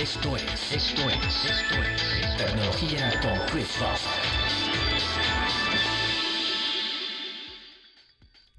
esto es, esto es, esto es Tecnología con Chris.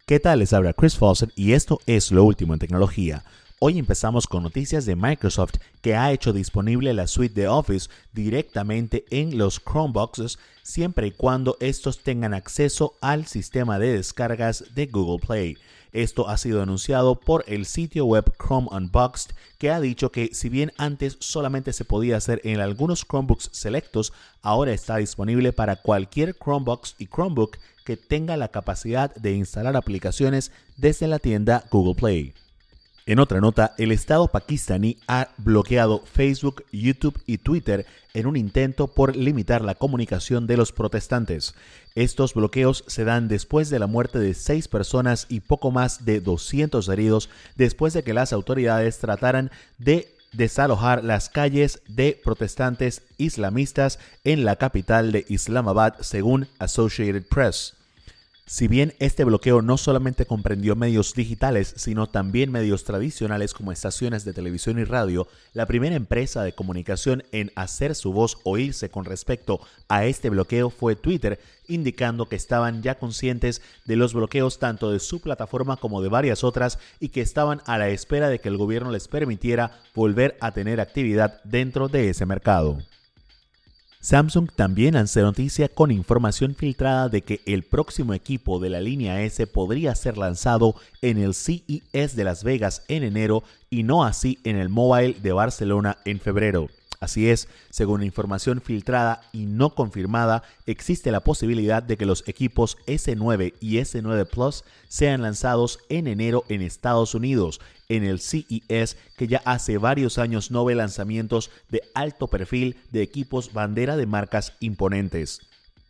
¿Qué tal? Les habla Chris Fawcett y esto es lo último en tecnología. Hoy empezamos con noticias de Microsoft que ha hecho disponible la suite de Office directamente en los Chromeboxes siempre y cuando estos tengan acceso al sistema de descargas de Google Play. Esto ha sido anunciado por el sitio web Chrome Unboxed, que ha dicho que si bien antes solamente se podía hacer en algunos Chromebooks selectos, ahora está disponible para cualquier Chromebox y Chromebook que tenga la capacidad de instalar aplicaciones desde la tienda Google Play. En otra nota, el Estado pakistaní ha bloqueado Facebook, YouTube y Twitter en un intento por limitar la comunicación de los protestantes. Estos bloqueos se dan después de la muerte de seis personas y poco más de 200 heridos después de que las autoridades trataran de desalojar las calles de protestantes islamistas en la capital de Islamabad, según Associated Press. Si bien este bloqueo no solamente comprendió medios digitales, sino también medios tradicionales como estaciones de televisión y radio, la primera empresa de comunicación en hacer su voz oírse con respecto a este bloqueo fue Twitter, indicando que estaban ya conscientes de los bloqueos tanto de su plataforma como de varias otras y que estaban a la espera de que el gobierno les permitiera volver a tener actividad dentro de ese mercado. Samsung también hace noticia con información filtrada de que el próximo equipo de la línea S podría ser lanzado en el CES de Las Vegas en enero y no así en el Mobile de Barcelona en febrero. Así es, según información filtrada y no confirmada, existe la posibilidad de que los equipos S9 y S9 Plus sean lanzados en enero en Estados Unidos, en el CES, que ya hace varios años no ve lanzamientos de alto perfil de equipos bandera de marcas imponentes.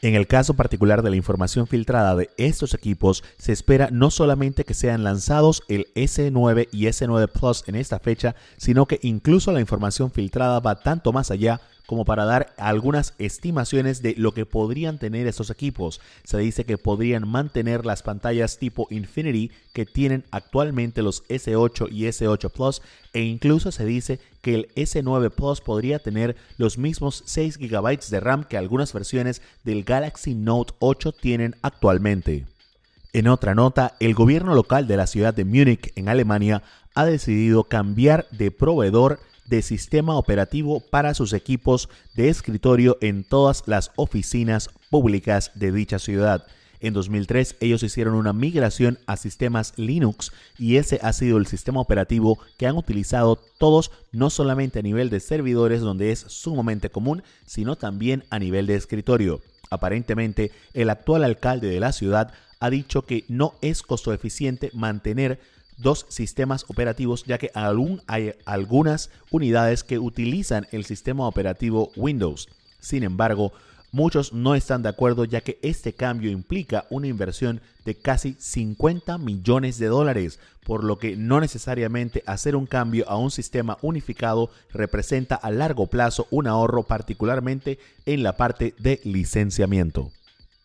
En el caso particular de la información filtrada de estos equipos, se espera no solamente que sean lanzados el S9 y S9 Plus en esta fecha, sino que incluso la información filtrada va tanto más allá como para dar algunas estimaciones de lo que podrían tener estos equipos. Se dice que podrían mantener las pantallas tipo Infinity que tienen actualmente los S8 y S8 Plus e incluso se dice que el S9 Plus podría tener los mismos 6 GB de RAM que algunas versiones del Galaxy Note 8 tienen actualmente. En otra nota, el gobierno local de la ciudad de Múnich, en Alemania, ha decidido cambiar de proveedor de sistema operativo para sus equipos de escritorio en todas las oficinas públicas de dicha ciudad. En 2003 ellos hicieron una migración a sistemas Linux y ese ha sido el sistema operativo que han utilizado todos, no solamente a nivel de servidores donde es sumamente común, sino también a nivel de escritorio. Aparentemente, el actual alcalde de la ciudad ha dicho que no es costo eficiente mantener dos sistemas operativos, ya que aún hay algunas unidades que utilizan el sistema operativo Windows. Sin embargo, muchos no están de acuerdo ya que este cambio implica una inversión de casi 50 millones de dólares, por lo que no necesariamente hacer un cambio a un sistema unificado representa a largo plazo un ahorro particularmente en la parte de licenciamiento.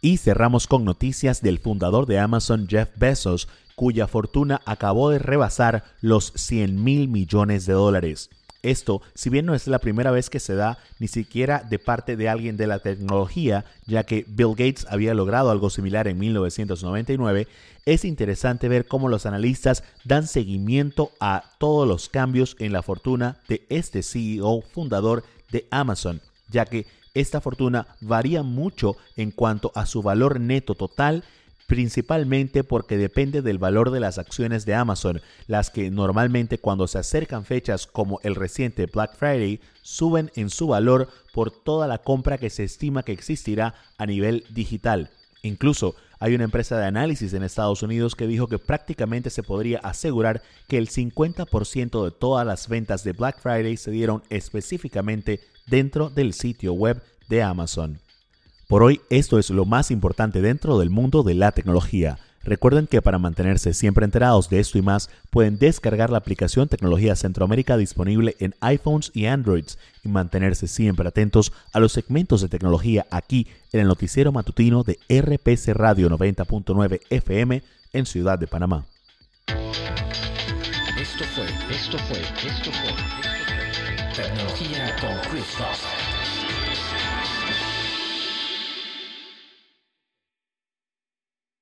Y cerramos con noticias del fundador de Amazon Jeff Bezos, cuya fortuna acabó de rebasar los 100 mil millones de dólares. Esto, si bien no es la primera vez que se da, ni siquiera de parte de alguien de la tecnología, ya que Bill Gates había logrado algo similar en 1999, es interesante ver cómo los analistas dan seguimiento a todos los cambios en la fortuna de este CEO fundador de Amazon, ya que esta fortuna varía mucho en cuanto a su valor neto total principalmente porque depende del valor de las acciones de Amazon, las que normalmente cuando se acercan fechas como el reciente Black Friday suben en su valor por toda la compra que se estima que existirá a nivel digital. Incluso hay una empresa de análisis en Estados Unidos que dijo que prácticamente se podría asegurar que el 50% de todas las ventas de Black Friday se dieron específicamente dentro del sitio web de Amazon. Por hoy esto es lo más importante dentro del mundo de la tecnología. Recuerden que para mantenerse siempre enterados de esto y más, pueden descargar la aplicación Tecnología Centroamérica disponible en iPhones y Androids y mantenerse siempre atentos a los segmentos de tecnología aquí en el noticiero matutino de RPC Radio 90.9 FM en Ciudad de Panamá. Esto fue, esto fue, esto fue. Tecnología con Chris.